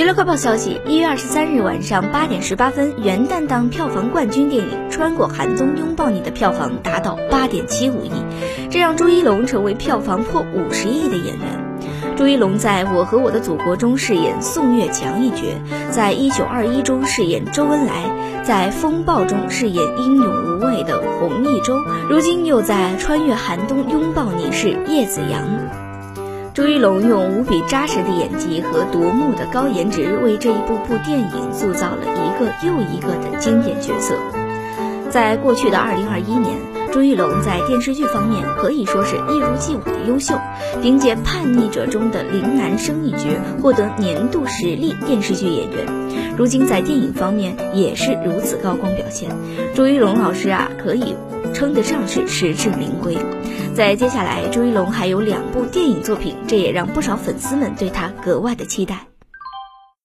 娱乐快报消息：一月二十三日晚上八点十八分，元旦档票房冠军电影《穿过寒冬拥抱你》的票房达到八点七五亿，这让朱一龙成为票房破五十亿的演员。朱一龙在我和我的祖国中饰演宋岳强一角，在一九二一中饰演周恩来，在风暴中饰演英勇无畏的洪一洲，如今又在穿越寒冬拥抱你是叶子阳。朱一龙用无比扎实的演技和夺目的高颜值，为这一部部电影塑造了一个又一个的经典角色。在过去的二零二一年，朱一龙在电视剧方面可以说是一如既往的优秀，凭借《叛逆者》中的林南生一角获得年度实力电视剧演员。如今在电影方面也是如此高光表现，朱一龙老师啊，可以称得上是实至名归。在接下来，朱一龙还有两部电影作品，这也让不少粉丝们对他格外的期待。